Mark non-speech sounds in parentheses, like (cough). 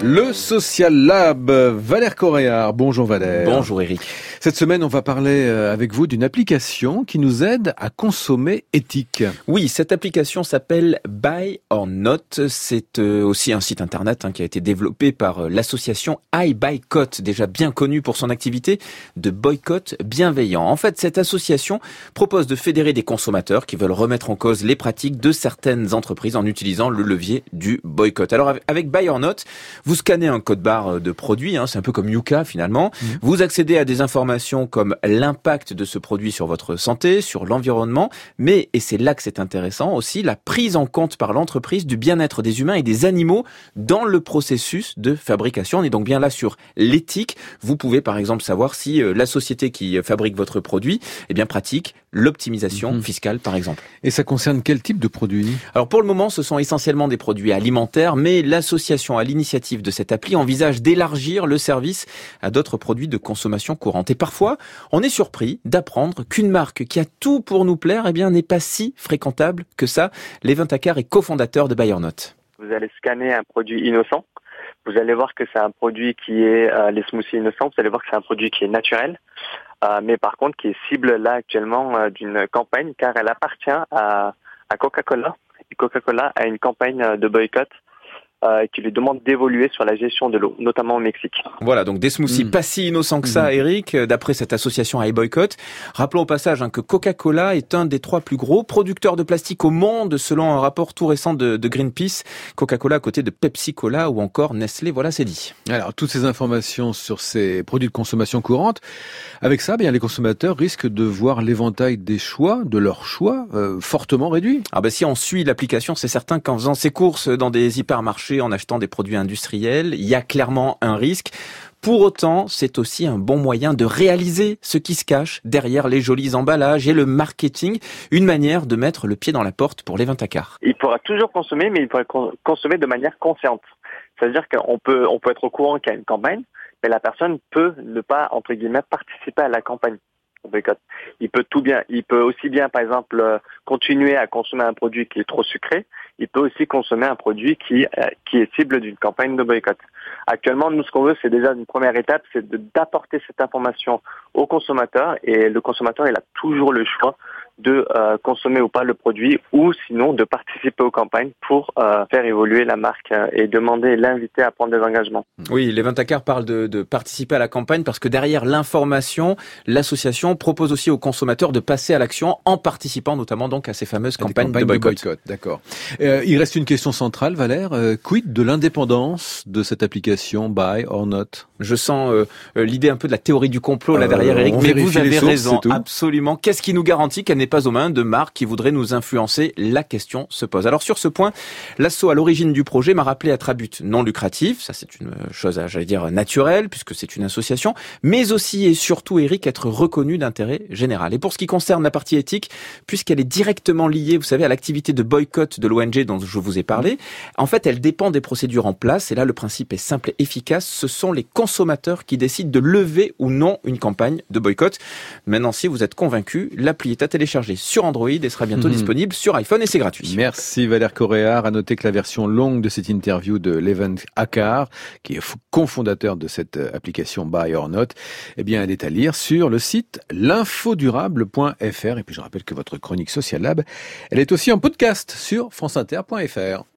Le Social Lab, Valère Coréard. Bonjour Valère. Bonjour Eric. Cette semaine, on va parler euh, avec vous d'une application qui nous aide à consommer éthique. Oui, cette application s'appelle Buy or Not. C'est euh, aussi un site internet hein, qui a été développé par euh, l'association iBuycott, déjà bien connue pour son activité de boycott bienveillant. En fait, cette association propose de fédérer des consommateurs qui veulent remettre en cause les pratiques de certaines entreprises en utilisant le levier du boycott. Alors avec Buy or Not, vous scannez un code barre de produit, hein, c'est un peu comme Yuka finalement. Mmh. Vous accédez à des informations comme l'impact de ce produit sur votre santé, sur l'environnement, mais, et c'est là que c'est intéressant aussi, la prise en compte par l'entreprise du bien-être des humains et des animaux dans le processus de fabrication. On est donc bien là sur l'éthique. Vous pouvez par exemple savoir si euh, la société qui fabrique votre produit eh bien, pratique l'optimisation mmh. fiscale par exemple. Et ça concerne quel type de produits? Alors pour le moment, ce sont essentiellement des produits alimentaires, mais l'association à l'initiative de cette appli envisage d'élargir le service à d'autres produits de consommation courante. Et parfois, on est surpris d'apprendre qu'une marque qui a tout pour nous plaire, eh bien, n'est pas si fréquentable que ça. Lévin Takar est cofondateur de BayerNote. Vous allez scanner un produit innocent. Vous allez voir que c'est un produit qui est euh, les smoothies innocents. Vous allez voir que c'est un produit qui est naturel, mais par contre qui est cible là actuellement euh, d'une campagne car elle appartient à, à Coca-Cola. Coca-Cola a une campagne de boycott euh, qui lui demande d'évoluer sur la gestion de l'eau, notamment au Mexique. Voilà, donc des smoothies mm. pas si innocents que ça, mm. Eric, euh, d'après cette association iBoycott. Rappelons au passage hein, que Coca-Cola est un des trois plus gros producteurs de plastique au monde, selon un rapport tout récent de, de Greenpeace. Coca-Cola à côté de Pepsi-Cola ou encore Nestlé, voilà, c'est dit. Alors, toutes ces informations sur ces produits de consommation courante, avec ça, bien les consommateurs risquent de voir l'éventail des choix, de leurs choix, euh, fortement réduit. Ah ben si on suit l'application, c'est certain qu'en faisant ses courses dans des hypermarchés, en achetant des produits industriels. Il y a clairement un risque. Pour autant, c'est aussi un bon moyen de réaliser ce qui se cache derrière les jolis emballages et le marketing, une manière de mettre le pied dans la porte pour les vintacars. Il pourra toujours consommer, mais il pourra consommer de manière consciente. C'est-à-dire qu'on peut, on peut être au courant qu'il y a une campagne, mais la personne peut ne pas, entre guillemets, participer à la campagne. Il peut tout bien, il peut aussi bien, par exemple, euh, continuer à consommer un produit qui est trop sucré. Il peut aussi consommer un produit qui, euh, qui est cible d'une campagne de boycott. Actuellement, nous, ce qu'on veut, c'est déjà une première étape, c'est d'apporter cette information au consommateur et le consommateur, il a toujours le choix de euh, consommer ou pas le produit ou sinon de (laughs) participer aux campagnes pour euh, faire évoluer la marque euh, et demander l'inviter à prendre des engagements. Oui, les Ventacars parlent de, de, participer à la campagne parce que derrière l'information, l'association propose aussi aux consommateurs de passer à l'action en participant notamment donc à ces fameuses campagnes, de boycott. D'accord. il reste une question centrale, Valère. quid de l'indépendance de cette application Buy or Not? Je sens l'idée un peu de la théorie du complot là derrière, Eric, mais vous avez raison, absolument. Qu'est-ce qui nous garantit qu'elle n'est pas aux mains de marques qui voudraient nous influencer. La question se pose. Alors sur ce point, l'assaut à l'origine du projet m'a rappelé à but non lucratif. Ça c'est une chose, j'allais dire, naturelle puisque c'est une association, mais aussi et surtout, Eric, être reconnu d'intérêt général. Et pour ce qui concerne la partie éthique, puisqu'elle est directement liée, vous savez, à l'activité de boycott de l'ONG dont je vous ai parlé, en fait, elle dépend des procédures en place. Et là, le principe est simple et efficace. Ce sont les consommateurs qui décident de lever ou non une campagne de boycott. Maintenant, si vous êtes convaincu, l'appli est à télécharger sur Android et sera bientôt mhm. disponible sur iPhone et c'est gratuit. Merci Valère Coréard. À noter que la version longue de cette interview de Leven Akar, qui est cofondateur de cette euh, application Buy or Not, eh bien, elle est à lire sur le site l'infodurable.fr. Et puis, je rappelle que votre chronique Social Lab, elle est aussi en podcast sur franceinter.fr.